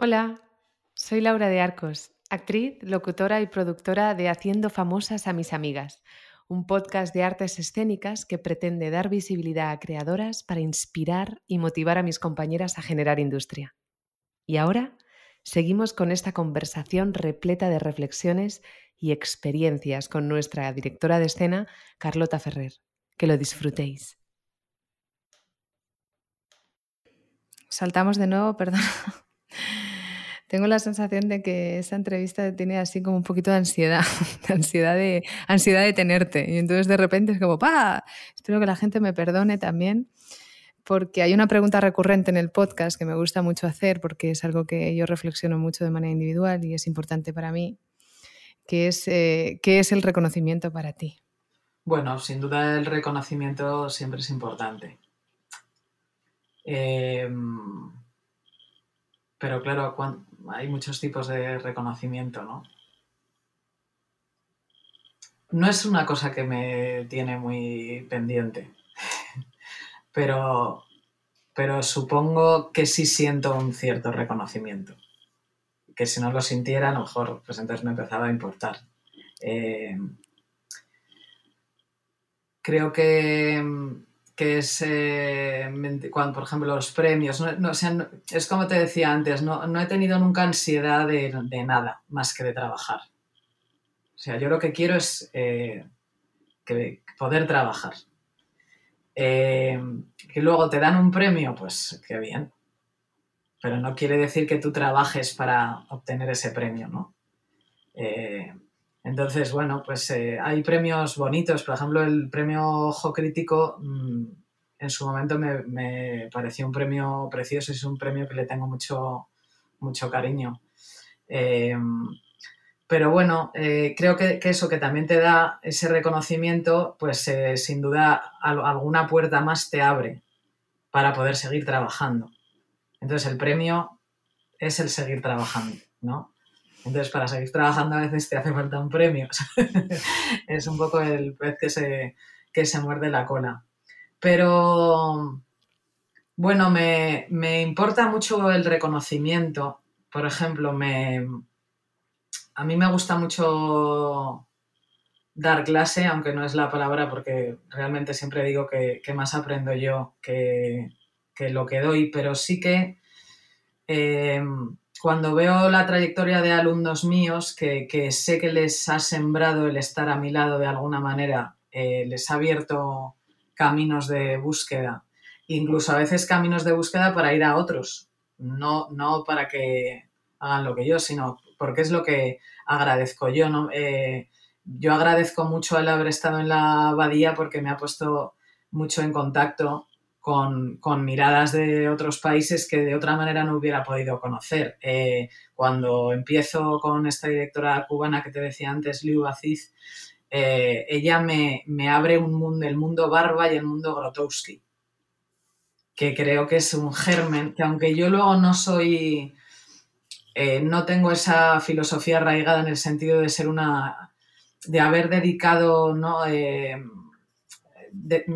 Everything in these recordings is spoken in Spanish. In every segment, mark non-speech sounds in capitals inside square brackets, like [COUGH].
Hola, soy Laura de Arcos, actriz, locutora y productora de Haciendo Famosas a mis Amigas, un podcast de artes escénicas que pretende dar visibilidad a creadoras para inspirar y motivar a mis compañeras a generar industria. Y ahora seguimos con esta conversación repleta de reflexiones y experiencias con nuestra directora de escena, Carlota Ferrer. Que lo disfrutéis. Saltamos de nuevo, [LAUGHS] perdón. Tengo la sensación de que esta entrevista tiene así como un poquito de ansiedad, [LAUGHS] de ansiedad de, ansiedad de tenerte. Y entonces de repente es como, ¡pa! Espero que la gente me perdone también, porque hay una pregunta recurrente en el podcast que me gusta mucho hacer, porque es algo que yo reflexiono mucho de manera individual y es importante para mí, que es, eh, ¿qué es el reconocimiento para ti? Bueno, sin duda el reconocimiento siempre es importante. Eh, pero claro, hay muchos tipos de reconocimiento, ¿no? No es una cosa que me tiene muy pendiente, [LAUGHS] pero, pero supongo que sí siento un cierto reconocimiento. Que si no lo sintiera, a lo mejor, pues entonces me empezaba a importar. Eh, creo que que es eh, cuando, por ejemplo, los premios. No, es como te decía antes, no, he tenido nunca ansiedad de, nada más que de trabajar. O sea, yo lo que quiero es eh, poder trabajar. Eh, que luego te dan un premio, pues qué bien. Pero no quiere decir que tú trabajes para obtener ese premio, ¿no? Entonces, bueno, pues eh, hay premios bonitos. Por ejemplo, el premio Ojo Crítico mm, en su momento me, pareció un premio precioso es un premio que le tengo mucho, mucho cariño. Em, pero bueno, eh, creo que, eso que también te da ese reconocimiento, pues eh, sin duda alguna puerta más te abre para poder seguir trabajando. Entonces el premio es el seguir trabajando, ¿no? Entonces, para seguir trabajando a veces te hace falta un premio. [LAUGHS] es un poco el pez que se, que se muerde la cola. Pero, bueno, me, importa mucho el reconocimiento. Por ejemplo, me, a mí me gusta mucho dar clase, aunque no es la palabra porque realmente siempre digo que, más aprendo yo que, lo que doy, pero sí que eh, cuando veo la trayectoria de alumnos míos, que, sé que les ha sembrado el estar a mi lado de alguna manera, eh, les ha abierto caminos de búsqueda, incluso a veces caminos de búsqueda para ir a otros, no, no para que hagan lo que yo, sino porque es lo que agradezco yo. ¿no? Eh, yo agradezco mucho el haber estado en la abadía porque me ha puesto mucho en contacto con, miradas de otros países que de otra manera no hubiera podido conocer. Eh, cuando empiezo con esta directora cubana que te decía antes, Liu Aziz, eh, ella me, abre el mundo Barba y el mundo Grotowski, que creo que es un germen, que aunque yo luego no soy, eh, no tengo esa filosofía arraigada en el sentido de ser una, de haber dedicado, ¿no?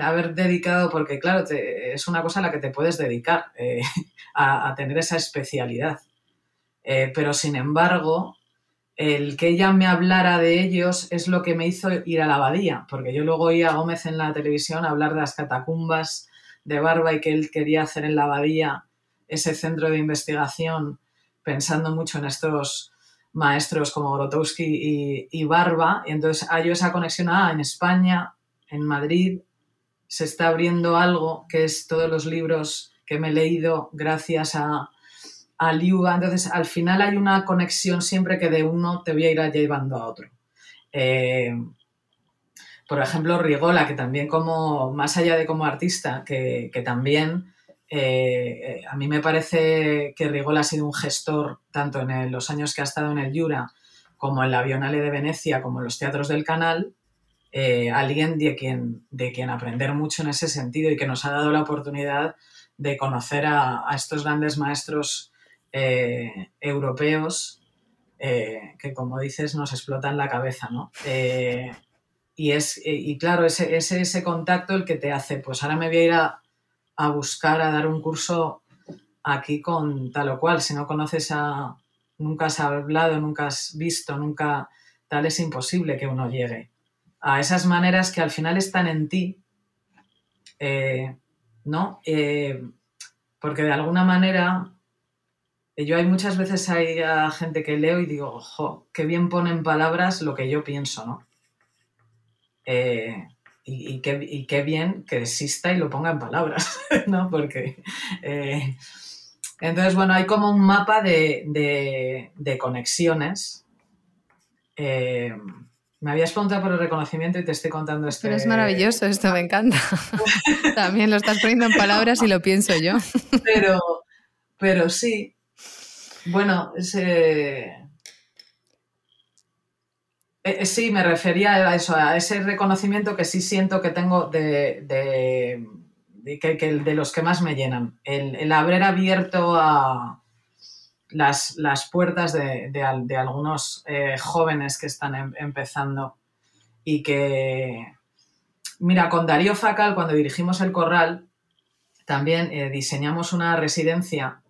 Haber dedicado, porque claro, es una cosa a la que te puedes dedicar, eh, [LAUGHS] a, tener esa especialidad. Eh, pero sin embargo, el que ella me hablara de ellos es lo que me hizo ir a la abadía, porque yo luego oía a Gómez en la televisión hablar de las catacumbas de Barba y que él quería hacer en la abadía ese centro de investigación, pensando mucho en estos maestros como Grotowski y, Barba, y entonces hay esa conexión, ah, en España, en Madrid, se está abriendo algo que es todos los libros que me he leído gracias a, a. Entonces, al final hay una conexión siempre que de uno te voy a ir llevando a otro. Eh, por ejemplo, Rigola, que también como, más allá de como artista, que, también eh, a mí me parece que Rigola ha sido un gestor, tanto en los años que ha estado en el Jura, como en la Bienale de Venecia, como en los teatros del canal, eh, alguien de quien, de quien aprender mucho en ese sentido y que nos ha dado la oportunidad de conocer a, estos grandes maestros eh, europeos eh, que, como dices, nos explotan la cabeza, ¿no? y, es, y claro, ese, ese, contacto el que te hace, pues ahora me voy a ir a, a buscar, a dar un curso aquí con tal o cual. Si no conoces a, nunca has hablado, nunca has visto, nunca tal, es imposible que uno llegue a esas maneras que al final están en ti, eh, ¿no? Eh, porque de alguna manera, yo hay muchas veces hay gente que leo y digo, ojo, qué bien pone en palabras lo que yo pienso, ¿no? Eh, y, qué, bien que exista y lo ponga en palabras, [LAUGHS] ¿no? Porque... entonces, bueno, hay como un mapa de, conexiones. Me habías preguntado por el reconocimiento y te estoy contando esto. Pero es maravilloso esto, me encanta. [LAUGHS] También lo estás poniendo en palabras y lo pienso yo. pero, pero sí. Bueno, ese... Eh, sí, me refería a eso, a ese reconocimiento que sí siento que tengo de, de, los que más me llenan. el haber abierto a, las, puertas de, algunos eh, jóvenes que están em, empezando. Y que, mira, con Darío Facal, cuando dirigimos el corral, también eh, diseñamos una residencia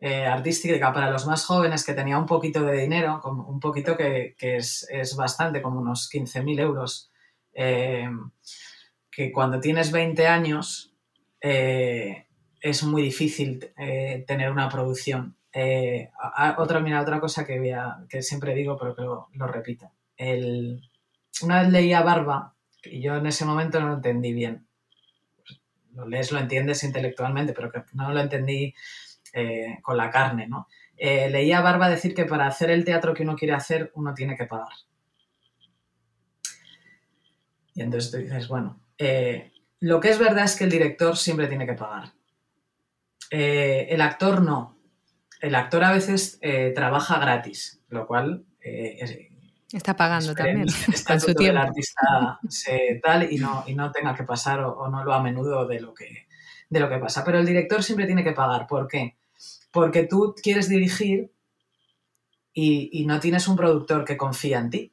eh, artística para los más jóvenes que tenía un poquito de dinero, un poquito que, es, bastante, como unos 15.000 euros, que cuando tienes 20 años es muy difícil tener una producción eh, otra, mira, otra cosa que, siempre digo, pero que lo, repito. una vez leía Barba, y yo en ese momento no lo entendí bien. Lo lees, lo entiendes intelectualmente, pero no lo entendí eh, con la carne, ¿no? Eh, leía Barba decir que para hacer el teatro que uno quiere hacer, uno tiene que pagar. Y entonces tú dices, bueno, lo que es verdad es que el director siempre tiene que pagar. el actor no el actor a veces eh, trabaja gratis, lo cual... Eh, está pagando también. [LAUGHS] Está su tiempo. el artista se tal y no, y no tenga que pasar o, no lo a menudo de lo, que, de lo que pasa. Pero el director siempre tiene que pagar. ¿Por qué? Porque tú quieres dirigir y, y no tienes un productor que confía en ti.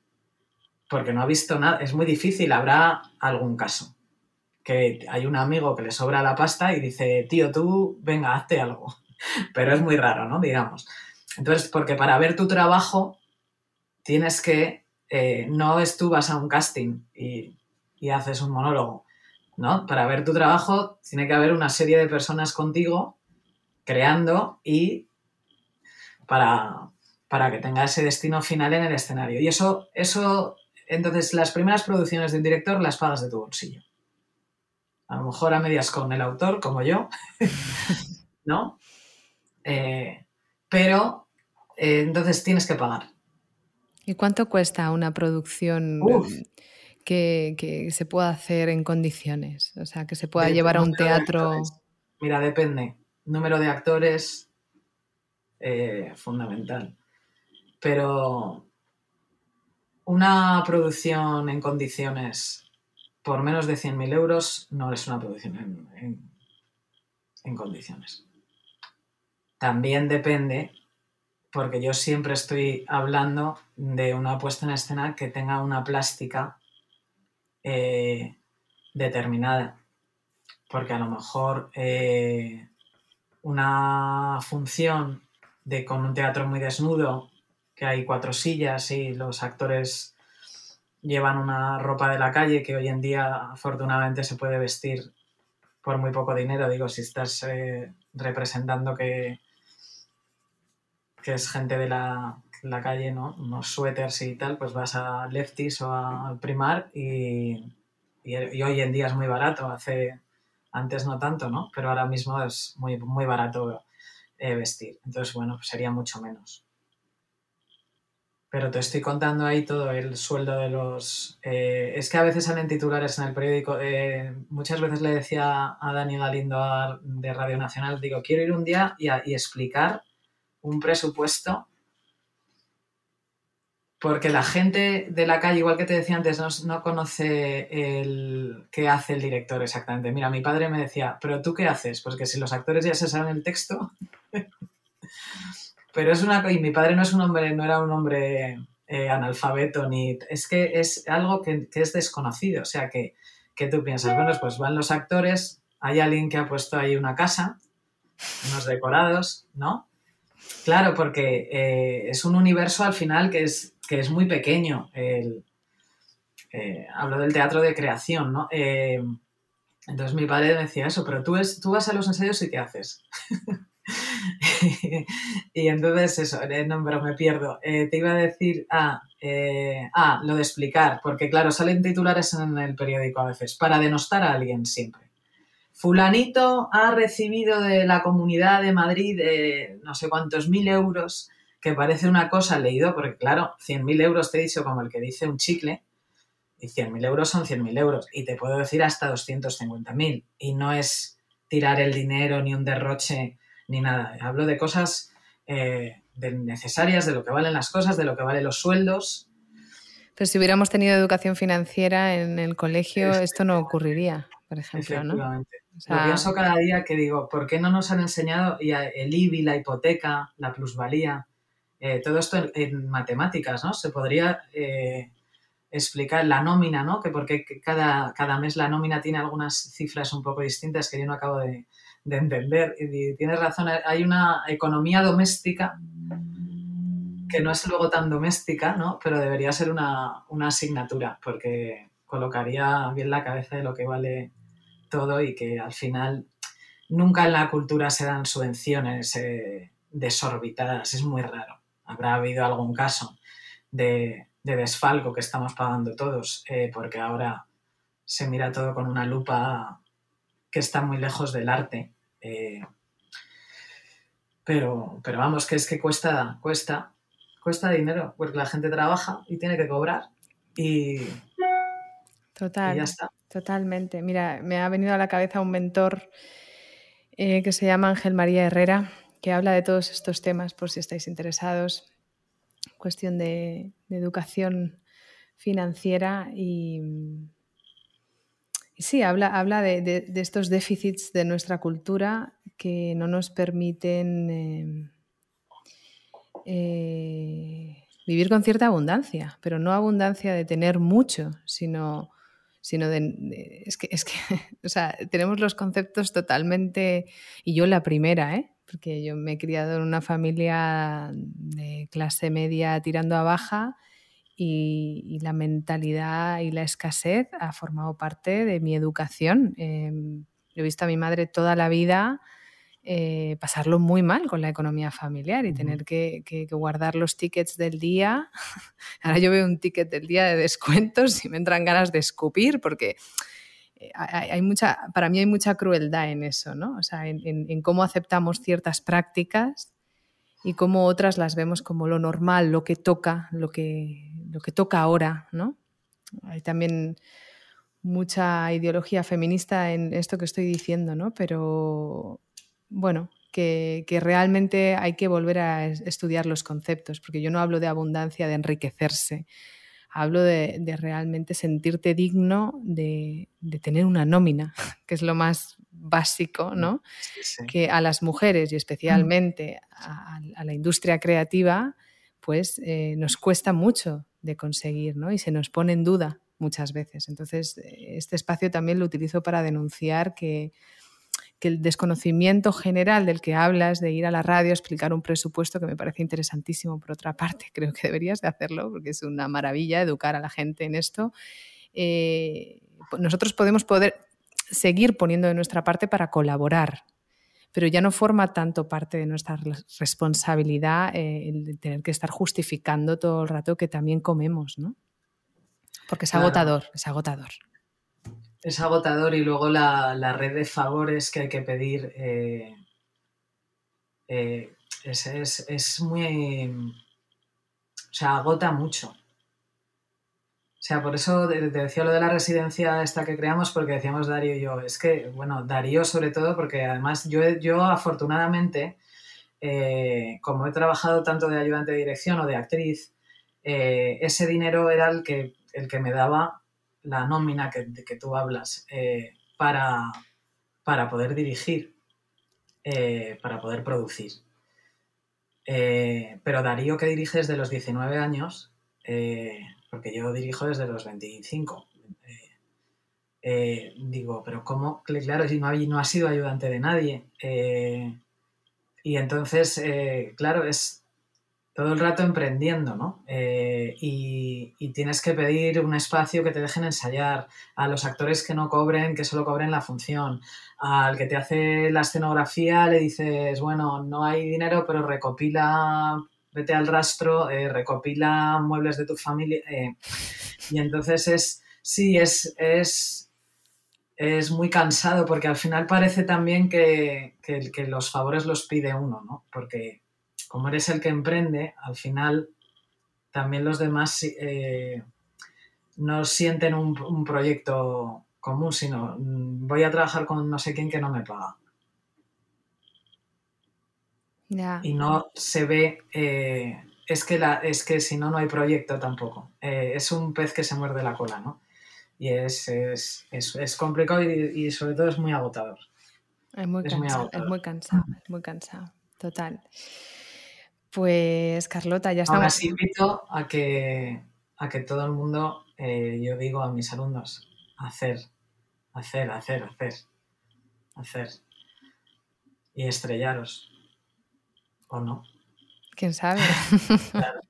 Porque no ha visto nada. Es muy difícil. Habrá algún caso que hay un amigo que le sobra la pasta y dice, tío, tú, venga, hazte algo. [LAUGHS] pero es muy raro, ¿no? Digamos. Entonces, porque para ver tu trabajo tienes que, eh, no es tú vas a un casting y, haces un monólogo, ¿no? Para ver tu trabajo tiene que haber una serie de personas contigo creando y para, para que tenga ese destino final en el escenario. Y eso, eso, entonces las primeras producciones de un director las pagas de tu bolsillo. A lo mejor a medias con el autor, como yo, [LAUGHS] ¿no? Eh, pero eh, entonces tienes que pagar. ¿Y cuánto cuesta una producción que, se pueda hacer en condiciones? O sea, que se pueda llevar a un teatro. Mira, depende. Número de actores, eh, fundamental. Pero una producción en condiciones por menos de 100.000 euros no es una producción en condiciones. También depende, porque yo siempre estoy hablando de una puesta en escena que tenga una plástica eh, determinada. Porque a lo mejor eh, una función de con un teatro muy desnudo, que hay cuatro sillas y los actores llevan una ropa de la calle que hoy en día afortunadamente se puede vestir por muy poco dinero. Digo, si estás eh, representando que, que es gente de la, calle, ¿no? Unos suéteres y tal, pues vas a Lefties o al Primar y, hoy en día es muy barato. Hace, antes no tanto, ¿no? Pero ahora mismo es muy, muy barato eh, vestir. Entonces, bueno, pues sería mucho menos. Pero te estoy contando ahí todo el sueldo de los... Eh, es que a veces salen titulares en el periódico. Eh, muchas veces le decía a Dani Galindo de Radio Nacional, digo, quiero ir un día y, y explicar un presupuesto porque la gente de la calle, igual que te decía antes, no, conoce el qué hace el director exactamente. Mira, mi padre me decía, ¿pero tú qué haces? Porque si los actores ya se saben el texto. [LAUGHS] Pero es una. Y mi padre no es un hombre, no era un hombre eh, analfabeto, ni. Es que es algo que, es desconocido. O sea, que, que, tú piensas, bueno, pues van los actores, hay alguien que ha puesto ahí una casa, unos decorados, ¿no? Claro, porque eh, es un universo al final que es, que es muy pequeño. El, eh, hablo del teatro de creación, ¿no? Eh, entonces mi padre decía eso, pero tú, es, tú vas a los ensayos y ¿qué haces? [LAUGHS] y entonces eso, no, pero me pierdo. te iba a decir, ah, ah, lo de explicar, porque claro, salen titulares en el periódico a veces, para denostar a alguien siempre. Fulanito ha recibido de la comunidad de Madrid no sé cuántos mil euros, que parece una cosa leído, porque claro, 100.000 euros te he dicho como el que dice un chicle, y 100.000 euros son 100.000 euros, y te puedo decir hasta 250.000, y no es tirar el dinero, ni un derroche, ni nada. Hablo de cosas eh, necesarias, de lo que valen las cosas, de lo que valen los sueldos. Pero si hubiéramos tenido educación financiera en el colegio, esto no ocurriría, por ejemplo, ¿no? Lo pienso cada día que digo, ¿por qué no nos han enseñado el IBI, la hipoteca, la plusvalía? Eh, todo esto en, matemáticas, ¿no? Se podría eh, explicar la nómina, ¿no? Que porque cada, cada mes la nómina tiene algunas cifras un poco distintas que yo no acabo de, entender. Y, tienes razón, hay una economía doméstica que no es luego tan doméstica, ¿no? Pero debería ser una, una asignatura porque colocaría bien la cabeza de lo que vale todo y que al final nunca en la cultura se dan subvenciones eh, desorbitadas, es muy raro. Habrá habido algún caso de, desfalco que estamos pagando todos, eh, porque ahora se mira todo con una lupa que está muy lejos del arte. Eh, pero, pero vamos, que es que cuesta, cuesta, cuesta dinero, porque la gente trabaja y tiene que cobrar. Y, Total. ya está. Totalmente. Mira, me ha venido a la cabeza un mentor eh, que se llama Ángel María Herrera, que habla de todos estos temas por si estáis interesados. Cuestión de, educación financiera y, sí, habla, habla de, estos déficits de nuestra cultura que no nos permiten eh, eh, vivir con cierta abundancia, pero no abundancia de tener mucho, sino sino de, es que, es que [LAUGHS] o sea, tenemos los conceptos totalmente, y yo la primera, ¿eh? porque yo me he criado en una familia de clase media tirando a baja y, la mentalidad y la escasez ha formado parte de mi educación. Em, he visto a mi madre toda la vida eh, pasarlo muy mal con la economía familiar y tener que, guardar los tickets del día. [LAUGHS] Ahora yo veo un ticket del día de descuentos y me entran ganas de escupir porque eh, hay, mucha, para mí hay mucha crueldad en eso, ¿no? O sea, en, cómo aceptamos ciertas prácticas y cómo otras las vemos como lo normal, lo que toca, lo que, lo que toca ahora, ¿no? Hay también mucha ideología feminista en esto que estoy diciendo, ¿no? Pero bueno, que, realmente hay que volver a estudiar los conceptos, porque yo no hablo de abundancia, de enriquecerse, hablo de, realmente sentirte digno de, tener una nómina, [LAUGHS] que es lo más básico, ¿no? Que a las mujeres y especialmente a, la industria creativa, pues eh, nos cuesta mucho de conseguir, ¿no? Y se nos pone en duda muchas veces. Entonces, este espacio también lo utilizo para denunciar que que el desconocimiento general del que hablas, de ir a la radio a explicar un presupuesto, que me parece interesantísimo por otra parte, [LAUGHS] creo que deberías de hacerlo, porque es una maravilla educar a la gente en esto, eh, nosotros podemos poder seguir poniendo de nuestra parte para colaborar, pero ya no forma tanto parte de nuestra responsabilidad eh, el tener que estar justificando todo el rato que también comemos, ¿no? Porque es agotador, es agotador es agotador y luego la, red de favores que hay que pedir eh, eh, es, muy... O sea, agota mucho. O sea, por eso te decía lo de la residencia esta que creamos, porque decíamos Darío y yo, es que, bueno, Darío sobre todo, porque además yo, yo afortunadamente, eh, como he trabajado tanto de ayudante de dirección o de actriz, ese dinero era el que, el que me daba la nómina que, de que tú hablas eh, para, para, poder dirigir, eh, para poder producir. Eh, pero Darío que dirige desde los 19 años, porque yo dirijo desde los 25. digo, pero ¿cómo? Claro, si no ha, sido ayudante de nadie. Y entonces, claro, es todo el rato emprendiendo, ¿no? Eh, y, tienes que pedir un espacio que te dejen ensayar, a los actores que no cobren, que solo cobren la función, al que te hace la escenografía le dices, bueno, no hay dinero, pero recopila, vete al rastro, eh, recopila muebles de tu familia. y entonces es, sí, es, es, es muy cansado porque al final parece también que, que, que los favores los pide uno, ¿no? Porque como eres el que emprende, al final también los demás eh, no sienten un, proyecto común, sino mm, voy a trabajar con no sé quién que no me paga. Y no se ve, eh, es, que la, es que si no, no hay proyecto tampoco. Eh, es un pez que se muerde la cola, ¿no? Y es, es, complicado y, sobre todo es muy agotador. Es muy, es cansado, es muy cansado, es muy cansado, total. Pues Carlota, ya estamos. Ahora sí invito a que, a que todo el mundo, eh, yo digo a mis alumnos, hacer, hacer, hacer, hacer, hacer. Y estrellaros. ¿O no? ¿Quién sabe? [LAUGHS]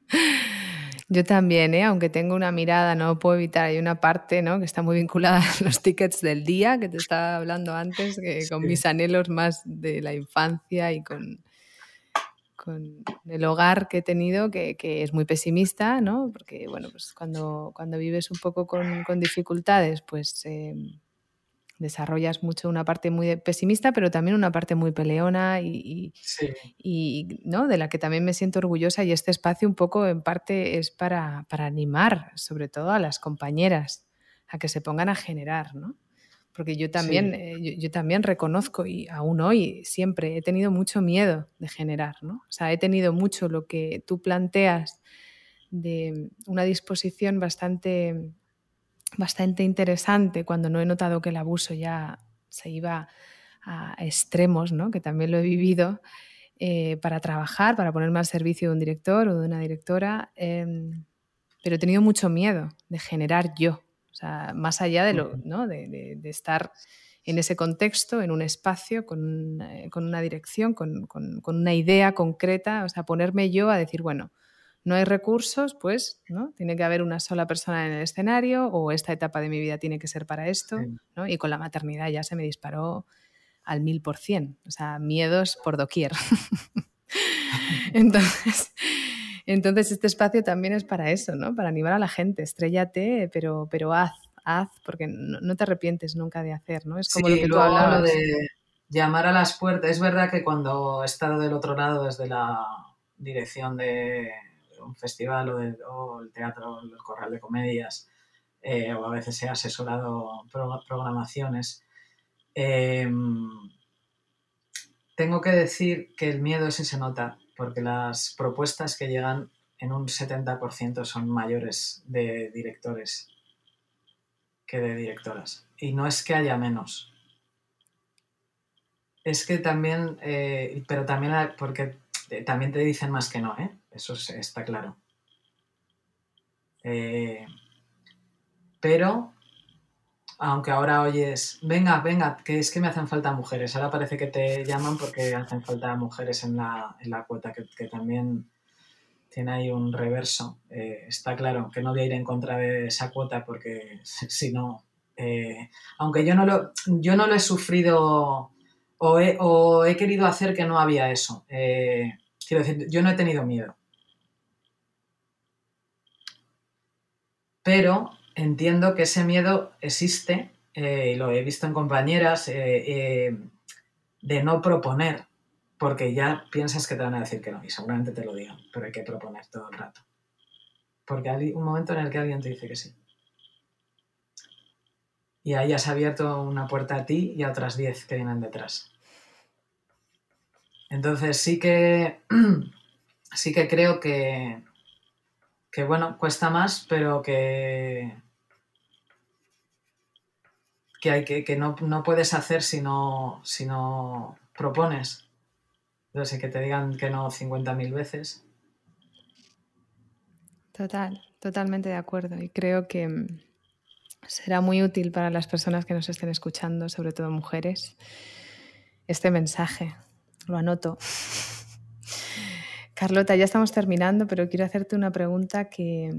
Yo también, ¿eh? aunque tengo una mirada, no puedo evitar, hay una parte ¿no? que está muy vinculada a los tickets del día, que te estaba hablando antes, que con mis anhelos más de la infancia y con, con el hogar que he tenido, que, es muy pesimista, ¿no? Porque, bueno, pues cuando, cuando vives un poco con, dificultades, pues eh, desarrollas mucho una parte muy pesimista, pero también una parte muy peleona y, y, ¿no? de la que también me siento orgullosa y este espacio un poco en parte es para, para animar, sobre todo a las compañeras, a que se pongan a generar, ¿no? Porque yo también, eh, yo, también reconozco y aún hoy siempre he tenido mucho miedo de generar, ¿no? O sea, he tenido mucho lo que tú planteas de una disposición bastante, bastante interesante cuando no he notado que el abuso ya se iba a extremos, ¿no? que también lo he vivido, eh, para trabajar, para ponerme al servicio de un director o de una directora, em, pero he tenido mucho miedo de generar yo, sea, más allá de, lo, ¿no? de, estar en ese contexto, en un espacio, con, eh, una dirección, con, una idea concreta, o sea, ponerme yo a decir, bueno, no hay recursos, pues, ¿no? Tiene que haber una sola persona en el escenario o esta etapa de mi vida tiene que ser para esto, ¿no? Y con la maternidad ya se me disparó al mil por cien, o sea, miedos por doquier. [LAUGHS] [LAUGHS] Entonces, entonces, este espacio también es para eso, ¿no? Para animar a la gente, estrellate, pero, pero haz, haz, porque no, te arrepientes nunca de hacer, ¿no? Es como lo que tú hablabas. de llamar a las puertas. Es verdad que cuando he estado del otro lado desde la dirección de un festival o, el teatro, el corral de comedias, eh, o a veces he asesorado programaciones, em, tengo que decir que el miedo ese se nota porque las propuestas que llegan en un 70% son mayores de directores que de directoras. Y no es que haya menos. Es que también, eh, pero también, porque también te dicen más que no, ¿eh? Eso está claro. Eh, pero aunque ahora oyes, venga, venga, que es que me hacen falta mujeres. Ahora parece que te llaman porque hacen falta mujeres en la, en la cuota, que, también tiene ahí un reverso. Eh, está claro que no voy a ir en contra de esa cuota porque [LAUGHS] si no, eh, aunque yo no, lo, yo no lo he sufrido o he, o he querido hacer que no había eso. Eh, quiero decir, yo no he tenido miedo. Pero entiendo que ese miedo existe, eh, y lo he visto en compañeras, eh, eh, de no proponer, porque ya piensas que te van a decir que no, y seguramente te lo digan, pero hay que proponer todo el rato. Porque hay un momento en el que alguien te dice que sí. Y ahí has abierto una puerta a ti y a otras 10 que vienen detrás. Entonces sí que [CLEARS THROAT] sí que creo que, que bueno, cuesta más, pero que, que, hay que, que no, puedes hacer si no, si no propones. Sé que te digan que no 50.000 veces. Total, totalmente de acuerdo. Y creo que mm, será muy útil para las personas que nos estén escuchando, sobre todo mujeres, este mensaje lo anoto. [LAUGHS] Carlota, ya estamos terminando, pero quiero hacerte una pregunta que,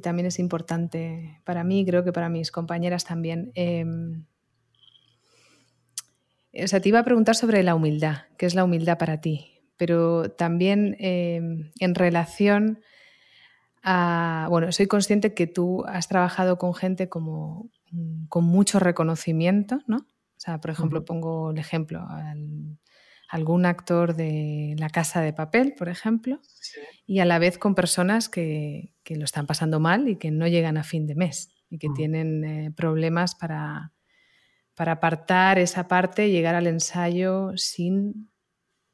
también es importante para mí y creo que para mis compañeras también. Em, o sea, te iba a preguntar sobre la humildad, ¿qué es la humildad para ti? Pero también em, en relación a, bueno, soy consciente que tú has trabajado con gente como con mucho reconocimiento, ¿no? O sea, por ejemplo, pongo el ejemplo, algún actor de La Casa de Papel, por ejemplo, y a la vez con personas que, que, lo están pasando mal y que no llegan a fin de mes y que tienen eh, problemas para, para apartar esa parte y llegar al ensayo sin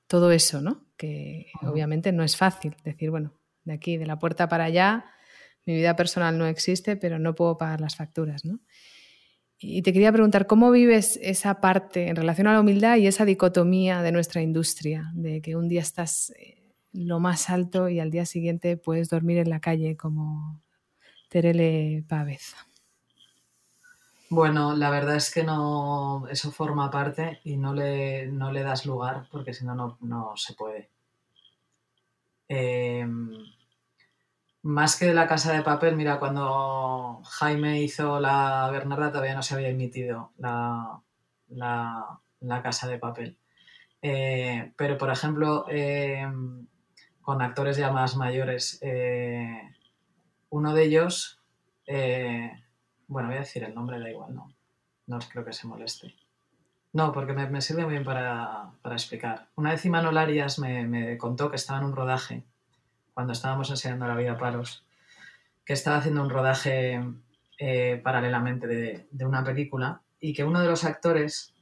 todo eso, ¿no? Que obviamente no es fácil decir, bueno, de aquí, de la puerta para allá, mi vida personal no existe, pero no puedo pagar las facturas, ¿no? Y te quería preguntar, ¿cómo vives esa parte en relación a la humildad y esa dicotomía de nuestra industria, de que un día estás eh, lo más alto y al día siguiente puedes dormir en la calle como Terele Pávez? Bueno, la verdad es que no, eso forma parte y no le, no le das lugar porque si no, no se puede. Em, más que de la casa de papel, mira, cuando Jaime hizo la Bernarda todavía no se había emitido la, casa de papel. Eh, pero, por ejemplo, eh, con actores ya más mayores, eh, uno de ellos, bueno, voy a decir el nombre, da igual, no, no creo que se moleste. No, porque me, sirve muy bien para, explicar. Una vez Imanol Arias me, me contó que estaba en un rodaje cuando estábamos enseñando la vida a palos, que estaba haciendo un rodaje eh, paralelamente de, una película y que uno de los actores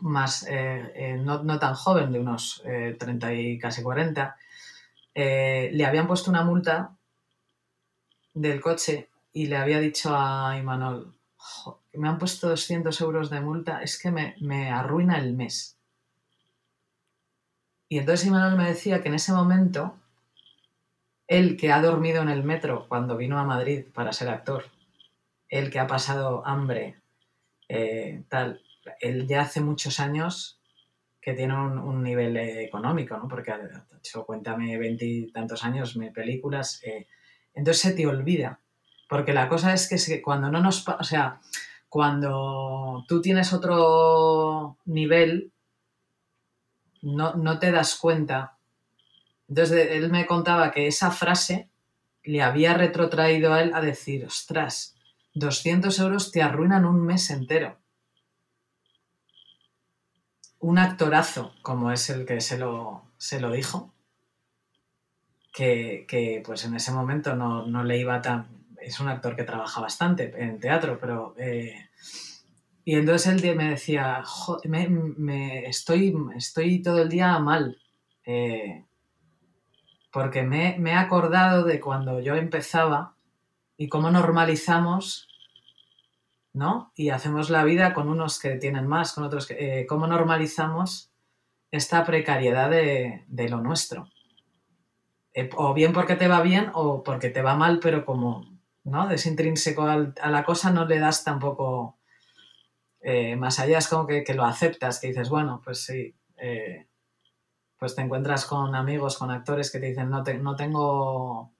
más, eh, eh, no, tan joven, de unos 30 y casi 40, le habían puesto una multa del coche y le había dicho a Imanol, me han puesto 200 euros de multa, es que me arruina el mes. Y entonces Imanol me decía que en ese momento él que ha dormido en el metro cuando vino a Madrid para ser actor, él que ha pasado hambre, eh, tal, él ya hace muchos años que tiene un, nivel económico, ¿no? Porque ha hecho, cuéntame, veintitantos años, me películas, eh, entonces se te olvida. Porque la cosa es que cuando no nos... O sea, cuando tú tienes otro nivel, no, no te das cuenta entonces él me contaba que esa frase le había retrotraído a él a decir, ostras, 200 euros te arruinan un mes entero. Un actorazo, como es el que se lo, se lo dijo, que, pues en ese momento no, le iba tan... Es un actor que trabaja bastante en teatro, pero... Eh, y entonces él me decía, estoy, estoy todo el día mal. Eh, porque me, he acordado de cuando yo empezaba y cómo normalizamos, ¿no? Y hacemos la vida con unos que tienen más, con otros que... Eh, cómo normalizamos esta precariedad de, lo nuestro. Eh, o bien porque te va bien o porque te va mal, pero como, ¿no? Es intrínseco a la cosa, no le das tampoco... Eh, más allá es como que, que, lo aceptas, que dices, bueno, pues sí, pues te encuentras con amigos, con actores que te dicen, no, tengo,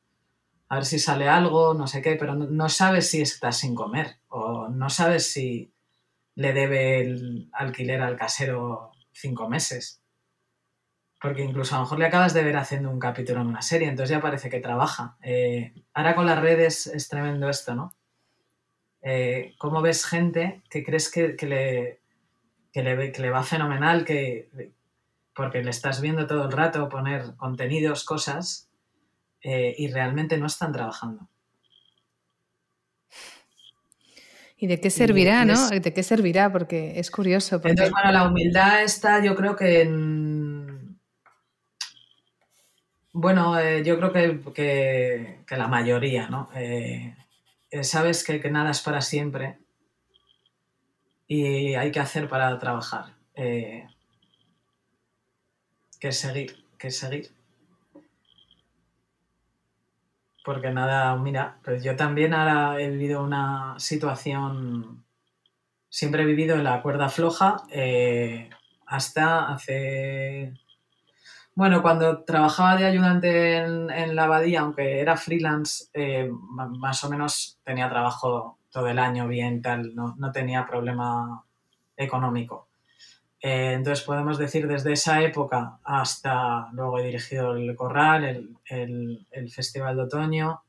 a ver si sale algo, no sé qué, pero no, sabes si estás sin comer o no sabes si le debe el alquiler al casero cinco meses. Porque incluso a lo mejor le acabas de ver haciendo un capítulo en una serie, entonces ya parece que trabaja. Eh, ahora con las redes es tremendo esto, ¿no? Eh, ¿Cómo ves gente que crees que, le, que, le, que le va fenomenal, que, porque le estás viendo todo el rato poner contenidos, cosas, eh, y realmente no están trabajando. ¿Y de qué servirá, no? ¿De qué servirá? Porque es curioso. Entonces, bueno, la humildad está, yo creo que en... Bueno, eh, yo creo que, la mayoría, ¿no? Eh, sabes que, que, nada es para siempre y hay que hacer para trabajar que seguir, que seguir. Porque nada, mira, pues yo también ahora he vivido una situación, siempre he vivido en la cuerda floja, eh, hasta hace Bueno, cuando trabajaba de ayudante en, la abadía, aunque era freelance, eh, más o menos tenía trabajo todo el año bien, tal, no, tenía problema económico. Eh, entonces podemos decir desde esa época hasta luego he dirigido el Corral, el, Festival de Otoño,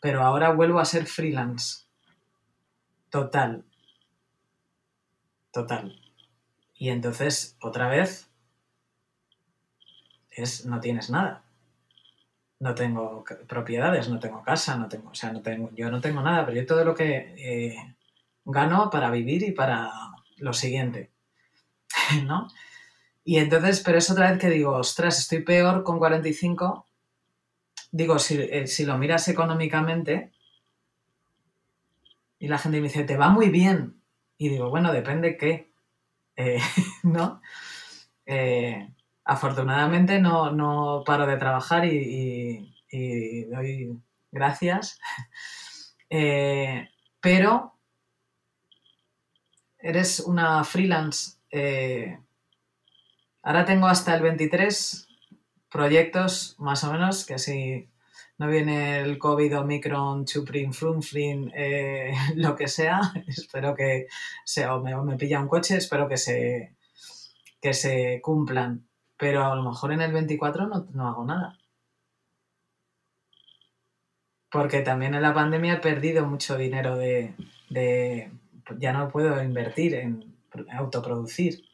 pero ahora vuelvo a ser freelance. Total. Total. Y entonces, otra vez, es no tienes nada. No tengo propiedades, no tengo casa, no tengo, o sea, no tengo, yo no tengo nada, pero yo todo lo que eh, gano para vivir y para lo siguiente, [LAUGHS] ¿no? Y entonces, pero es otra vez que digo, ostras, estoy peor con 45. Digo, si, eh, si lo miras económicamente, y la gente me dice, te va muy bien. Y digo, bueno, depende qué, [LAUGHS] eh, ¿no? Eh, afortunadamente no, paro de trabajar y, doy gracias. [LAUGHS] Pero eres una freelance. Eh, ahora tengo hasta el 23 proyectos, más o menos, que si no viene el COVID, Omicron, Chuprin, Frunfrin, eh, [LAUGHS] lo que sea, espero que sea, o me, pilla un coche, espero que se, que se cumplan pero a lo mejor en el 24 no, hago nada. Porque también en la pandemia he perdido mucho dinero de, ya no puedo invertir en autoproducir.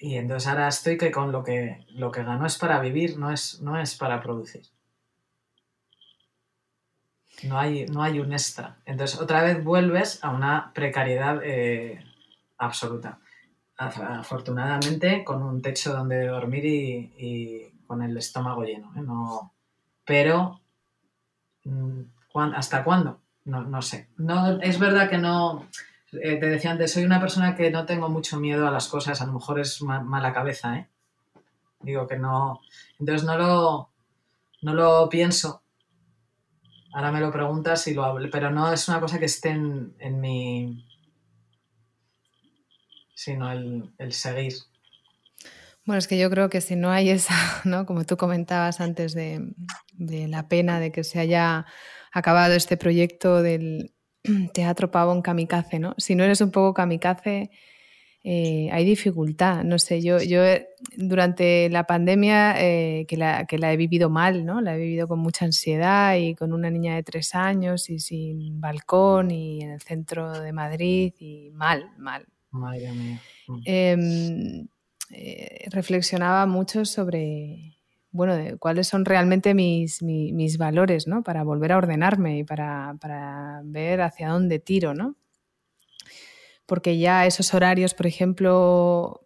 Y entonces ahora estoy que con lo que, lo que gano es para vivir, no es, no es para producir. No hay, no hay un extra. Entonces otra vez vuelves a una precariedad eh, absoluta afortunadamente con un techo donde dormir y, con el estómago lleno. ¿eh? No, pero, mm, ¿hasta cuándo? No, sé. No, es verdad que no, eh, te decía antes, soy una persona que no tengo mucho miedo a las cosas, a lo mejor es mala cabeza, ¿eh? Digo que no, entonces no lo, no lo pienso. Ahora me lo preguntas y lo hablo, pero no es una cosa que esté en mi, sino el, seguir. Bueno, es que yo creo que si no hay esa, [LAUGHS] ¿no? Como tú comentabas antes de, la pena de que se haya acabado este proyecto del [CLEARS THROAT] teatro pavón kamikaze, ¿no? Si no eres un poco kamikaze, eh, hay dificultad. No sé, yo, yo eh, durante la pandemia eh, que, la, que la he vivido mal, ¿no? La he vivido con mucha ansiedad y con una niña de tres años y sin balcón y en el centro de Madrid y mal, mal. Madre mía. Mm. Em, eh, reflexionaba mucho sobre, bueno, cuáles son realmente mis, valores, ¿no? Para volver a ordenarme y para, ver hacia dónde tiro, ¿no? Porque ya esos horarios, por ejemplo,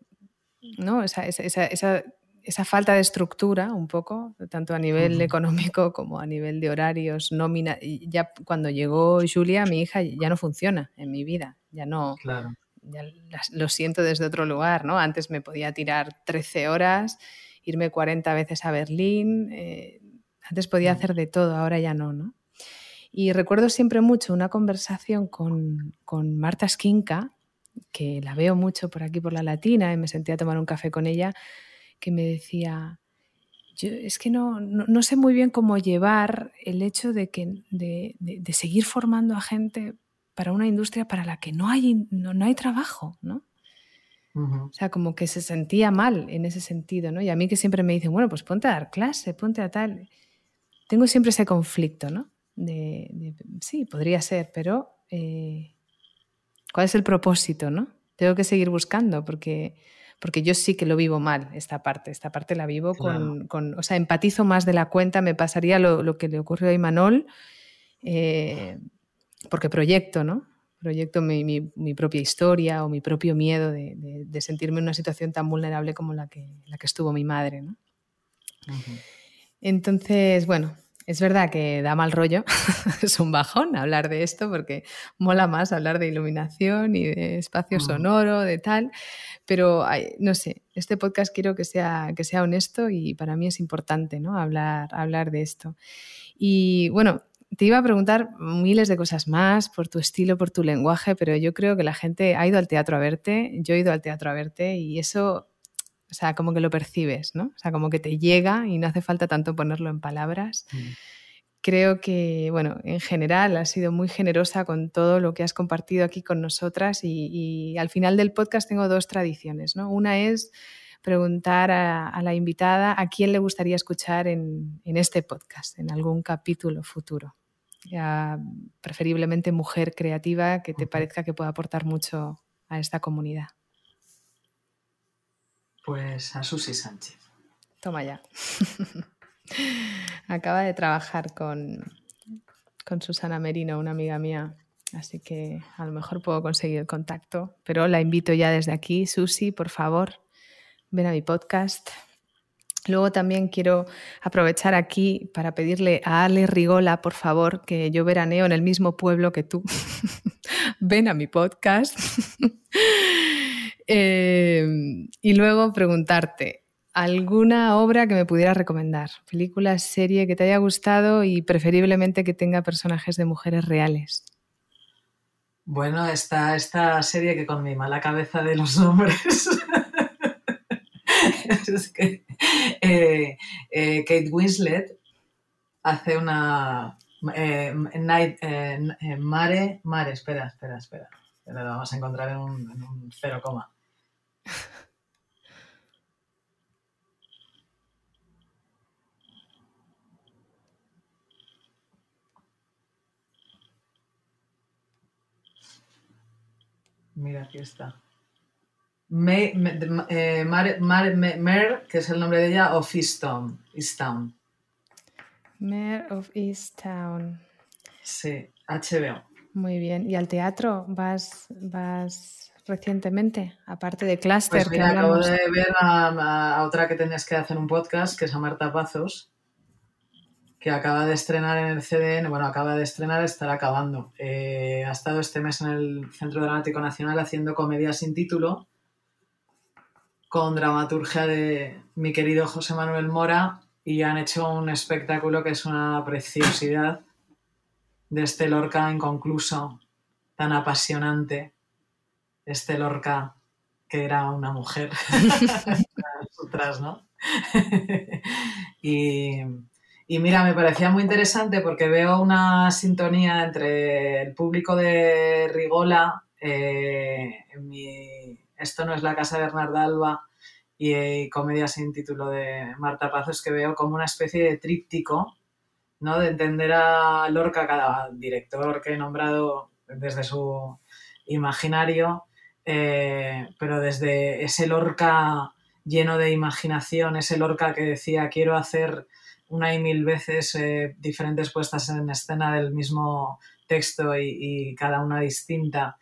¿no? Esa, falta de estructura, un poco, tanto a nivel económico como a nivel de horarios, nómina. Ya cuando llegó Julia, mi hija, ya no funciona en mi vida. Ya no, claro ya lo siento desde otro lugar, ¿no? Antes me podía tirar 13 horas, irme 40 veces a Berlín, eh, antes podía mm. hacer de todo, ahora ya no, ¿no? Y recuerdo siempre mucho una conversación con, Marta Skinka, que la veo mucho por aquí por la Latina, y me sentía a tomar un café con ella, que me decía, yo es que no, no, sé muy bien cómo llevar el hecho de, que, de, de seguir formando a gente para una industria para la que no hay, no, hay trabajo, ¿no? O sea, como que se sentía mal en ese sentido, ¿no? Y a mí que siempre me dicen, bueno, pues ponte a dar clase, ponte a tal. Tengo siempre ese conflicto, ¿no? De, sí, podría ser, pero eh, ¿cuál es el propósito, no? Tengo que seguir buscando porque, porque yo sí que lo vivo mal, esta parte. Esta parte la vivo con, con, O sea, empatizo más de la cuenta, me pasaría lo, que le ocurrió a Imanol. Eh, porque proyecto, ¿no? Proyecto mi, propia historia o mi propio miedo de, sentirme en una situación tan vulnerable como la que, la que estuvo mi madre, ¿no? Entonces, bueno, es verdad que da mal rollo, [LAUGHS] es un bajón hablar de esto porque mola más hablar de iluminación y de espacio sonoro, de tal, pero no sé, este podcast quiero que sea, que sea honesto y para mí es importante ¿no? hablar, hablar de esto. Y bueno, te iba a preguntar miles de cosas más por tu estilo, por tu lenguaje, pero yo creo que la gente ha ido al teatro a verte, yo he ido al teatro a verte y eso O sea, como que lo percibes, ¿no? O sea, como que te llega y no hace falta tanto ponerlo en palabras. Mm. Creo que, bueno, en general has sido muy generosa con todo lo que has compartido aquí con nosotras y, al final del podcast tengo dos tradiciones, ¿no? Una es preguntar a, la invitada a quién le gustaría escuchar en, este podcast, en algún capítulo futuro. Preferiblemente mujer creativa que te parezca que pueda aportar mucho a esta comunidad. Pues a Susi Sánchez. Toma ya. [LAUGHS] Acaba de trabajar con, con Susana Merino, una amiga mía, así que a lo mejor puedo conseguir el contacto, pero la invito ya desde aquí. Susi, por favor, ven a mi podcast. Luego también quiero aprovechar aquí para pedirle a Ale Rigola, por favor, que yo veraneo en el mismo pueblo que tú. [LAUGHS] ven a mi podcast. [LAUGHS] Eh, y luego preguntarte, ¿Alguna obra que me pudieras recomendar? Película, serie que te haya gustado y preferiblemente que tenga personajes de mujeres reales. Bueno, está esta serie que con mi mala cabeza de los [LAUGHS] nombres. [LAUGHS] eh, eh, Kate Winslet hace una. Eh, mare, Mare, espera, espera, espera. La vamos a encontrar en un, en un cero coma. Mira, aquí está. May, eh, Mare, que es el nombre de ella, of Easttown. Easttown. Mare of Easttown. Sí, HBO. Muy bien. ¿Y al teatro vas, vas recientemente? Aparte de Cluster. Pues mira, acabo de ver a, a, otra que tenías que hacer un podcast, que es a Marta Pazos que acaba de estrenar en el CDN, bueno, acaba de estrenar, estará acabando. Eh, ha estado este mes en el Centro Dramático Nacional haciendo comedia sin título, con dramaturgia de mi querido José Manuel Mora, y han hecho un espectáculo que es una preciosidad de este Lorca inconcluso, tan apasionante, este Lorca que era una mujer, [LAUGHS] nosotras, ¿no? [LAUGHS] y y mira, me parecía muy interesante porque veo una sintonía entre el público de Rigola, eh, Esto no es la casa de Bernarda Alba y, Comedia sin título de Marta Pazos, que veo como una especie de tríptico, ¿no? De entender a Lorca, cada director que he nombrado desde su imaginario, eh, pero desde ese Lorca lleno de imaginación, ese Lorca que decía quiero hacer una y mil veces eh, diferentes puestas en escena del mismo texto y, cada una distinta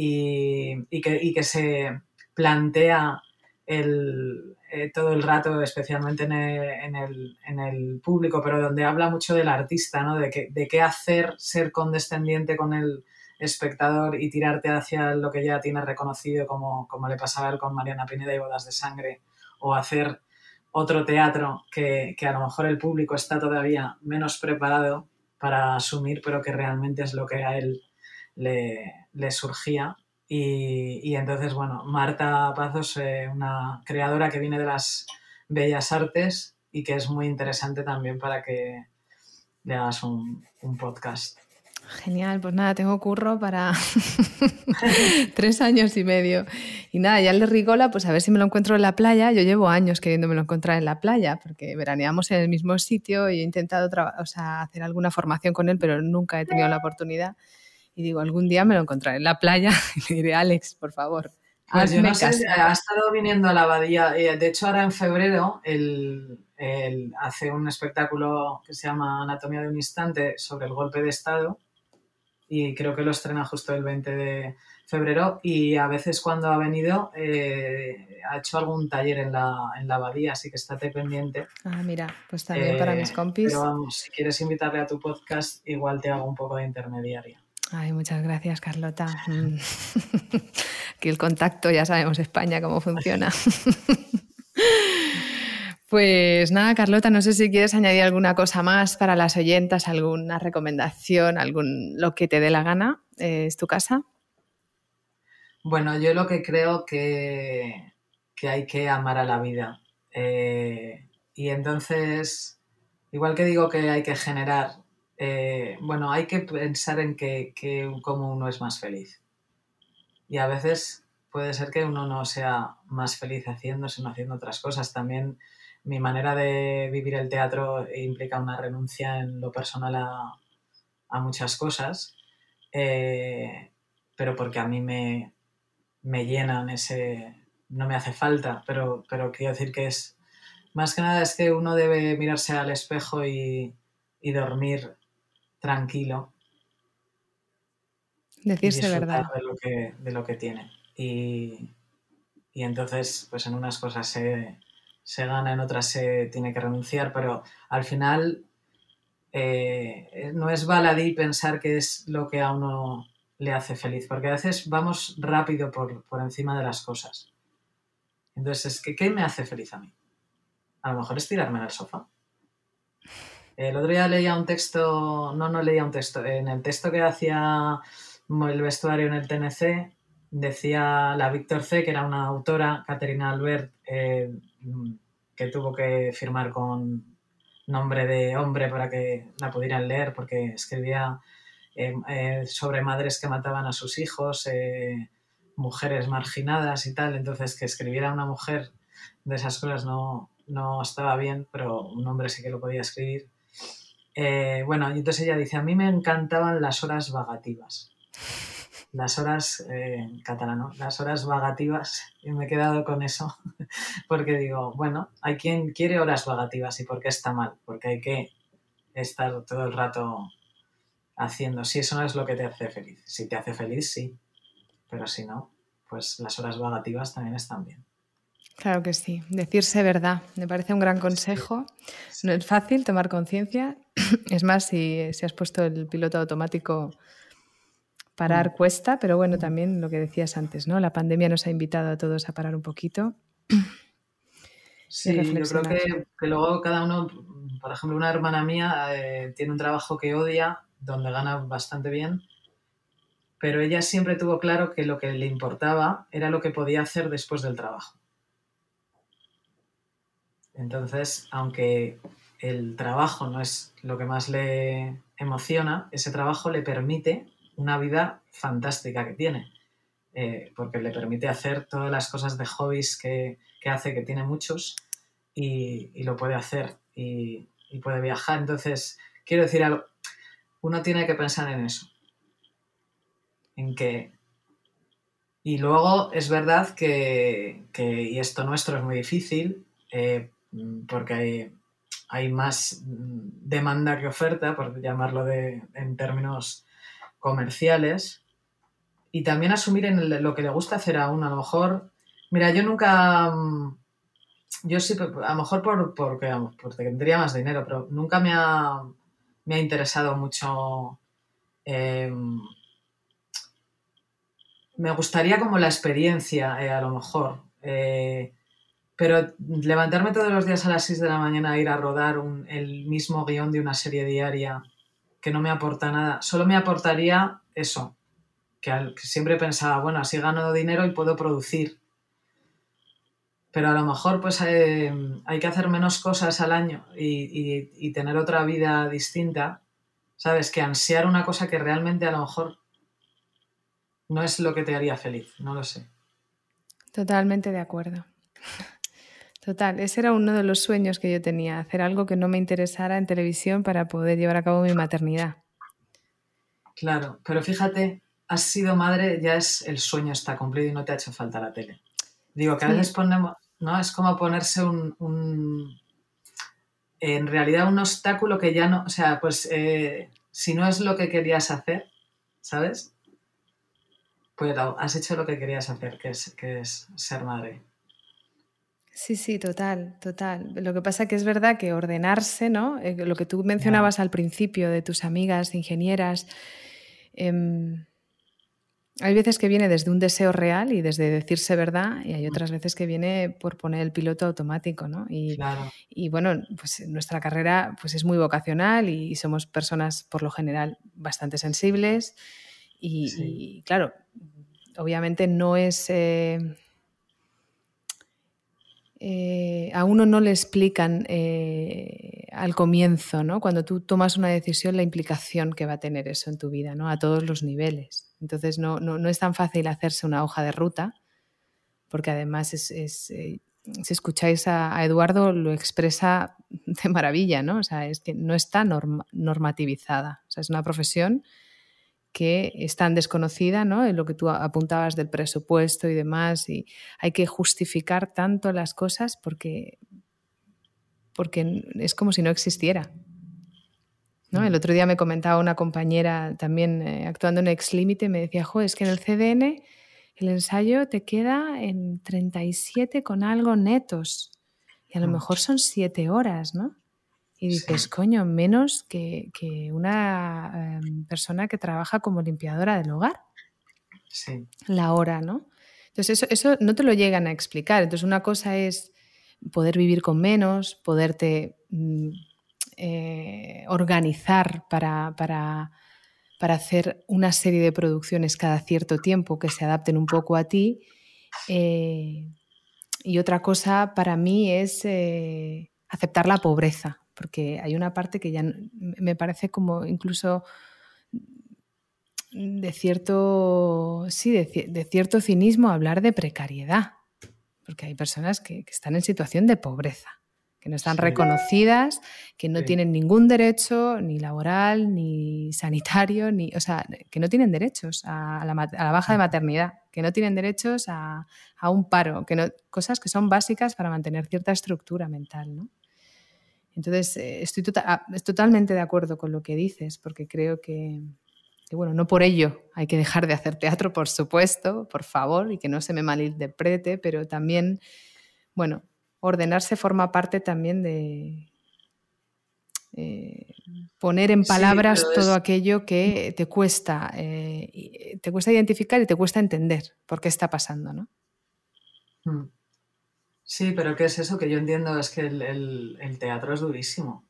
y, que, se plantea el, eh, todo el rato, especialmente en el, público, pero donde habla mucho del artista, ¿no? de, de qué hacer, ser condescendiente con el espectador y tirarte hacia lo que ya tiene reconocido, como, como le pasaba a él con Mariana Pineda y Bodas de Sangre, o hacer otro teatro que, a lo mejor el público está todavía menos preparado para asumir, pero que realmente es lo que a él le, surgía. Y, entonces, bueno, Marta Pazos, eh, una creadora que viene de las bellas artes y que es muy interesante también para que le hagas un podcast. Genial, pues nada, tengo curro para [LAUGHS] tres años y medio. Y nada, ya el Rigola, pues a ver si me lo encuentro en la playa. Yo llevo años queriéndomelo encontrar en la playa, porque veraneamos en el mismo sitio y he intentado hacer alguna formación con él, pero nunca he tenido la oportunidad. Y digo, algún día me lo encontraré en la playa [LAUGHS] y le diré, Alex, por favor. Pues yo no sé, ha estado viniendo a la abadía. Eh, de hecho, ahora en febrero él, hace un espectáculo que se llama Anatomía de un instante sobre el golpe de Estado y creo que lo estrena justo el 20 de febrero y a veces cuando ha venido eh, ha hecho algún taller en la, en la abadía, así que estate pendiente. Ah, mira, pues también para mis eh, compis. Pero vamos, si quieres invitarle a tu podcast, igual te hago un poco de intermediaria. Ay, muchas gracias, Carlota. Mm. [LAUGHS] Aquí el contacto, ya sabemos España cómo funciona. [LAUGHS] Pues nada, Carlota, no sé si quieres añadir alguna cosa más para las oyentas, alguna recomendación, algún lo que te dé la gana. Eh, ¿Es tu casa? Bueno, yo lo que creo que, que hay que amar a la vida. Eh, y entonces, igual que digo que hay que generar, eh, bueno, hay que pensar en que, cómo uno es más feliz. Y a veces puede ser que uno no sea más feliz haciendo, sino haciendo otras cosas. También mi manera de vivir el teatro implica una renuncia en lo personal a, muchas cosas, eh, pero porque a mí me, me llenan ese, no me hace falta, pero quiero decir que es, más que nada es que uno debe mirarse al espejo y, dormir tranquilo. Decirse verdad. De lo, que, de lo que tiene. Y, entonces, pues en unas cosas se, gana, en otras se tiene que renunciar, pero al final eh, no es baladí pensar que es lo que a uno le hace feliz, porque a veces vamos rápido por, por encima de las cosas. Entonces, ¿qué, ¿qué me hace feliz a mí? A lo mejor es tirarme en el sofá. El otro día leía un texto, no, no leía un texto, en el texto que hacía el vestuario en el TNC, decía la Víctor C, que era una autora, Caterina Albert, eh, que tuvo que firmar con nombre de hombre para que la pudieran leer, porque escribía eh, eh, sobre madres que mataban a sus hijos, mujeres marginadas y tal, entonces que escribiera una mujer de esas cosas no, no estaba bien, pero un hombre sí que lo podía escribir. Eh, bueno, y entonces ella dice, a mí me encantaban las horas vagativas. Las horas, eh, en catalán, las horas vagativas, y me he quedado con eso, [LAUGHS] porque digo, bueno, hay quien quiere horas vagativas y por qué está mal, porque hay que estar todo el rato haciendo, si eso no es lo que te hace feliz. Si te hace feliz, sí, pero si no, pues las horas vagativas también están bien. Claro que sí, decirse verdad, me parece un gran consejo. No es fácil tomar conciencia, [CLEARS THROAT] es más, si, si, has puesto el piloto automático, parar cuesta, pero bueno, también lo que decías antes, ¿no? La pandemia nos ha invitado a todos a parar un poquito. [CLEARS THROAT] Sí, yo creo que, que, luego cada uno, por ejemplo, una hermana mía eh, tiene un trabajo que odia, donde gana bastante bien, pero ella siempre tuvo claro que lo que le importaba era lo que podía hacer después del trabajo. Entonces, aunque el trabajo no es lo que más le emociona, ese trabajo le permite una vida fantástica que tiene, eh, porque le permite hacer todas las cosas de hobbies que, hace, que tiene muchos, y, lo puede hacer y, y, puede viajar. Entonces, quiero decir algo, uno tiene que pensar en eso, en que... Y luego es verdad que, y esto nuestro es muy difícil, eh, porque hay, más mm, demanda que oferta, por llamarlo en términos comerciales, y también asumir en lo que le gusta hacer a uno. A lo mejor, mira, yo nunca, mm, yo sí, a lo mejor por, porque, porque tendría más dinero, pero nunca me ha, me ha interesado mucho. Em, me gustaría como la experiencia, eh, a lo mejor. Eh, pero levantarme todos los días a las 6 de la mañana a ir a rodar el mismo guion de una serie diaria que no me aporta nada, solo me aportaría eso, que, siempre pensaba, bueno, así gano dinero y puedo producir. Pero a lo mejor pues eh, hay que hacer menos cosas al año y, y tener otra vida distinta, ¿sabes? Que ansiar una cosa que realmente a lo mejor no es lo que te haría feliz, no lo sé. Totalmente de acuerdo. Total, ese era uno de los sueños que yo tenía, hacer algo que no me interesara en televisión para poder llevar a cabo mi maternidad. Claro, pero fíjate, has sido madre, ya es el sueño está cumplido y no te ha hecho falta la tele. Digo que a veces ponemos, ¿no? Es como ponerse un, en realidad un obstáculo que ya no, o sea, pues eh, si no es lo que querías hacer, ¿sabes? Pues has hecho lo que querías hacer, que es, que es ser madre. Sí, sí, total, total. Lo que pasa que es verdad que ordenarse, ¿no? Eh, lo que tú mencionabas al principio de tus amigas ingenieras, em, hay veces que viene desde un deseo real y desde decirse verdad y hay mm. otras veces que viene por poner el piloto automático, ¿no? Y, y bueno, pues nuestra carrera pues es muy vocacional y, somos personas por lo general bastante sensibles y, claro, obviamente no es... Eh, eh, a uno no le explican eh, al comienzo, ¿no? Cuando tú tomas una decisión, la implicación que va a tener eso en tu vida, ¿no? A todos los niveles. Entonces no, no, es tan fácil hacerse una hoja de ruta, porque además es, eh, si escucháis a, Eduardo, lo expresa de maravilla, ¿no? O sea, es que no está normativizada. O sea, es una profesión que es tan desconocida, ¿no? En lo que tú apuntabas del presupuesto y demás, y hay que justificar tanto las cosas porque, porque es como si no existiera. ¿no? El otro día me comentaba una compañera también eh, actuando en Ex Límite, me decía, jo, es que en el CDN el ensayo te queda en 37 con algo netos, y a lo mm. mejor son 7 horas, ¿no? Y dices, coño, menos que, una em, persona que trabaja como limpiadora del hogar. Sí. La hora, ¿no? Entonces, eso, eso no te lo llegan a explicar. Entonces, una cosa es poder vivir con menos, poderte mm, eh, organizar para, para, para, hacer una serie de producciones cada cierto tiempo que se adapten un poco a ti. Eh, y otra cosa para mí es eh, aceptar la pobreza porque hay una parte que ya me parece como incluso de cierto, sí, de, cierto cinismo hablar de precariedad, porque hay personas que, están en situación de pobreza, que no están reconocidas, que no tienen ningún derecho, ni laboral, ni sanitario, ni, o sea, que no tienen derechos a la, baja de maternidad, que no tienen derechos a, un paro, que no, cosas que son básicas para mantener cierta estructura mental, ¿no? Entonces, eh, estoy tota-, totalmente de acuerdo con lo que dices, porque creo que, bueno, no por ello hay que dejar de hacer teatro, por supuesto, por favor, y que no se me malinterprete, pero también, bueno, ordenarse forma parte también de eh, poner en palabras todo aquello que te cuesta, eh, te cuesta identificar y te cuesta entender por qué está pasando, ¿no? Mm. Sí, pero ¿qué es eso? Que yo entiendo es que el, teatro es durísimo.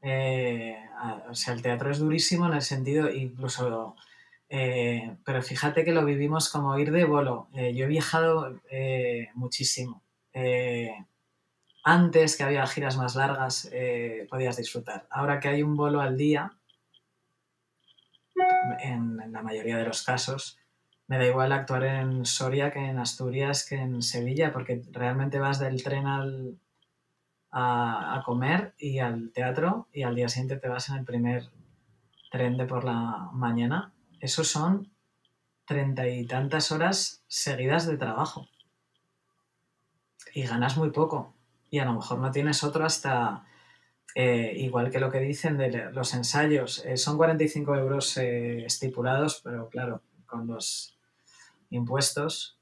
Eh, o sea, el teatro es durísimo en el sentido, incluso, eh, pero fíjate que lo vivimos como ir de bolo. Eh, yo he viajado muchísimo. antes que había giras más largas, podías disfrutar. Ahora que hay un bolo al día, en la mayoría de los casos, me da igual actuar en Soria que en Asturias que en Sevilla, porque realmente vas del tren al, a, comer y al teatro y al día siguiente te vas en el primer tren de por la mañana. Eso son treinta y tantas horas seguidas de trabajo. Y ganas muy poco. Y a lo mejor no tienes otro hasta, eh, igual que lo que dicen de los ensayos, eh, son 45 euros eh, estipulados, pero claro, con los impuestos,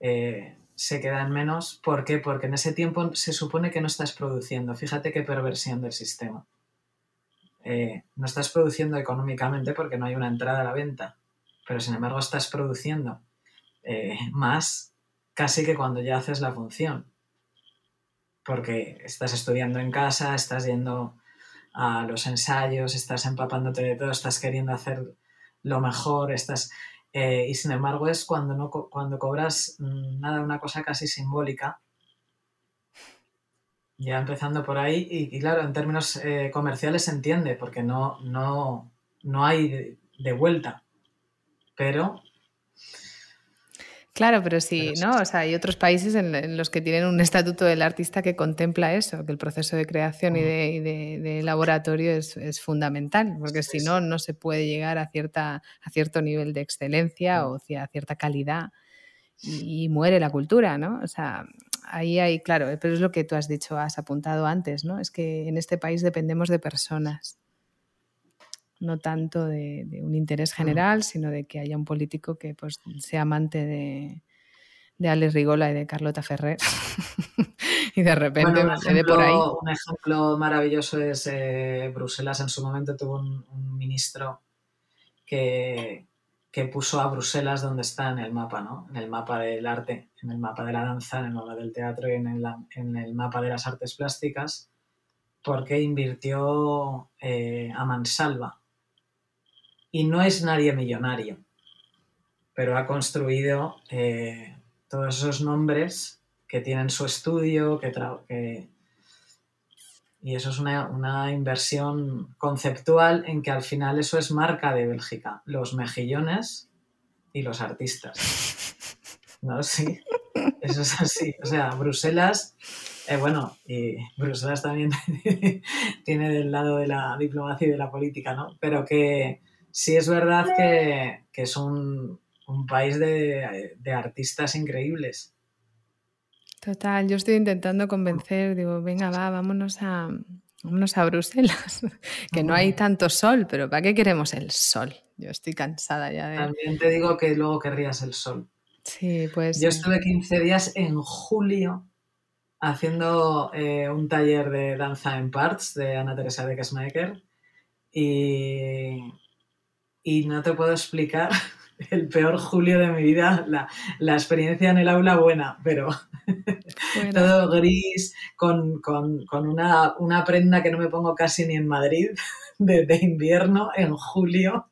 eh, se quedan menos. ¿Por qué? Porque en ese tiempo se supone que no estás produciendo. Fíjate qué perversión del sistema. Eh, no estás produciendo económicamente porque no hay una entrada a la venta, pero sin embargo estás produciendo eh, más casi que cuando ya haces la función. Porque estás estudiando en casa, estás yendo a los ensayos, estás empapándote de todo, estás queriendo hacer lo mejor, estás eh, y sin embargo es cuando, no, cuando cobras mm, nada, una cosa casi simbólica. Ya empezando por ahí, y, claro, en términos eh, comerciales se entiende, porque no, no, no hay de vuelta. Pero Claro, pero sí, ¿no? O sea, hay otros países en, los que tienen un estatuto del artista que contempla eso, que el proceso de creación y de, laboratorio es, fundamental, porque si no, no se puede llegar a, cierta, a cierto nivel de excelencia o a cierta calidad y, muere la cultura, ¿no? O sea, ahí hay, claro, pero es lo que tú has dicho, has apuntado antes, ¿no? Es que en este país dependemos de personas no tanto de, un interés general, sino de que haya un político que pues, sea amante de, de Alex Rigola y de Carlota Ferrer. [LAUGHS] y de repente un ejemplo, por ahí. Un ejemplo maravilloso es eh, Bruselas. En su momento tuvo un, ministro que, que, puso a Bruselas donde está en el mapa, ¿no? En el mapa del arte, en el mapa de la danza, en el mapa del teatro y en el, en el mapa de las artes plásticas, porque invirtió eh, a mansalva y no es nadie millonario, pero ha construido eh, todos esos nombres que tienen su estudio, que, y eso es una, una, inversión conceptual en que al final eso es marca de Bélgica, los mejillones y los artistas. ¿No? Sí, eso es así. O sea, Bruselas, eh, bueno, y Bruselas también [LAUGHS] tiene del lado de la diplomacia y de la política, ¿no? Pero que sí es verdad que, que es un, un país de, de artistas increíbles Total, yo estoy intentando convencer, digo, venga, va, vámonos a, vámonos a Bruselas, [LAUGHS] que no hay tanto sol, pero ¿para qué queremos el sol? Yo estoy cansada ya de... También te digo que luego querrías el sol. Sí, pues... Yo estuve 15 días en julio haciendo eh, un taller de danza en parts de Ana Teresa de Kessmaker y, y no te puedo explicar el peor julio de mi vida, la, experiencia en el aula buena, pero [LAUGHS] todo gris, con, una, una, prenda que no me pongo casi ni en Madrid, [LAUGHS] de, invierno, en julio,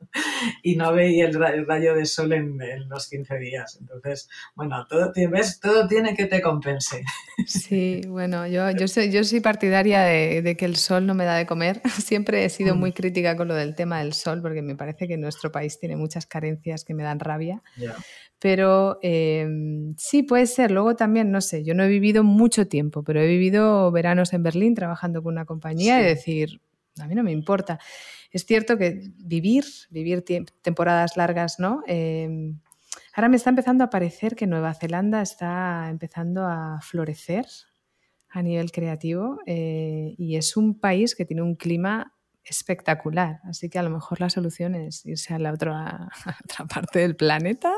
y no veía el, rayo de sol en, los 15 días. Entonces, bueno, todo, ¿ves? todo tiene que te compense. [LAUGHS] Sí, bueno, yo, yo, soy, yo soy partidaria de, que el sol no me da de comer. Siempre he sido muy mm. crítica con lo del tema del sol, porque me parece que nuestro país tiene muchas carencias que me dan rabia. Pero em, sí, puede ser. Luego también, no sé, yo no he vivido mucho tiempo, pero he vivido veranos en Berlín trabajando con una compañía y decir, a mí no me importa. Es cierto que vivir, vivir temporadas largas, ¿no? Em, ahora me está empezando a parecer que Nueva Zelanda está empezando a florecer a nivel creativo eh, y es un país que tiene un clima espectacular. Así que a lo mejor la solución es irse a la otra, [LAUGHS] otra parte del planeta,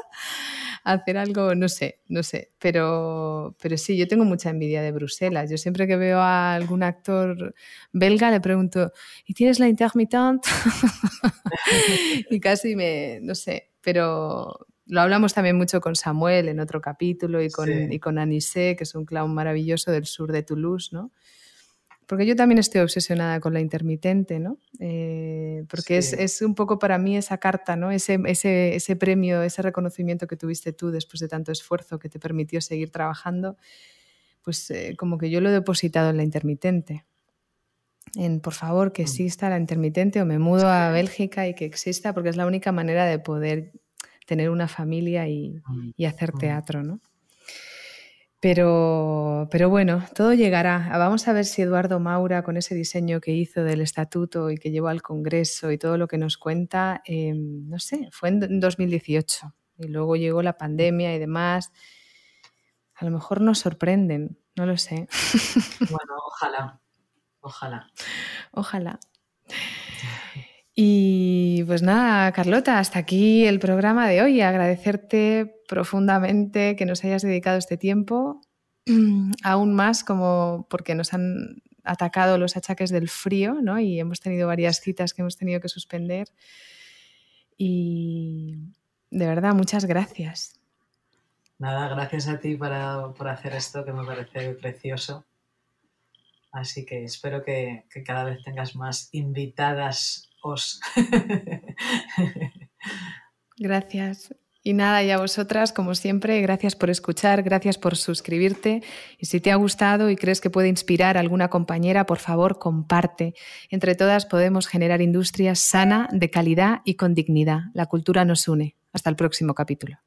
hacer algo, no sé, no sé. Pero, pero sí, yo tengo mucha envidia de Bruselas. Yo siempre que veo a algún actor belga le pregunto, ¿y tienes la intermitente? [LAUGHS] y casi me, no sé, pero lo hablamos también mucho con Samuel en otro capítulo y con, y con que es un clown maravilloso del sur de Toulouse, ¿no? Porque yo también estoy obsesionada con la intermitente, ¿no? Eh, porque es, un poco para mí esa carta, ¿no? Ese, ese, premio, ese reconocimiento que tuviste tú después de tanto esfuerzo que te permitió seguir trabajando, pues eh, como que yo lo he depositado en la intermitente. En, por favor, que mm. exista la intermitente o me mudo a Bélgica y que exista, porque es la única manera de poder tener una familia y, mm, y hacer mm. teatro, ¿no? Pero, pero bueno, todo llegará. Vamos a ver si Eduardo Maura, con ese diseño que hizo del estatuto y que llevó al Congreso y todo lo que nos cuenta, em, no sé, fue en 2018 y luego llegó la pandemia y demás. A lo mejor nos sorprenden, no lo sé. [LAUGHS] Bueno, ojalá, ojalá. Ojalá. [LAUGHS] Y pues nada, Carlota, hasta aquí el programa de hoy. Agradecerte profundamente que nos hayas dedicado este tiempo, [CLEARS THROAT] aún más como porque nos han atacado los achaques del frío, ¿no? Y hemos tenido varias citas que hemos tenido que suspender. Y de verdad, muchas gracias. Nada, gracias a ti por hacer esto que me parece precioso. Así que espero que, cada vez tengas más invitadas [LAUGHS] Gracias. Y nada, y a vosotras, como siempre, gracias por escuchar, gracias por suscribirte. Y si te ha gustado y crees que puede inspirar a alguna compañera, por favor, comparte. Entre todas podemos generar industria sana, de calidad y con dignidad. La cultura nos une. Hasta el próximo capítulo.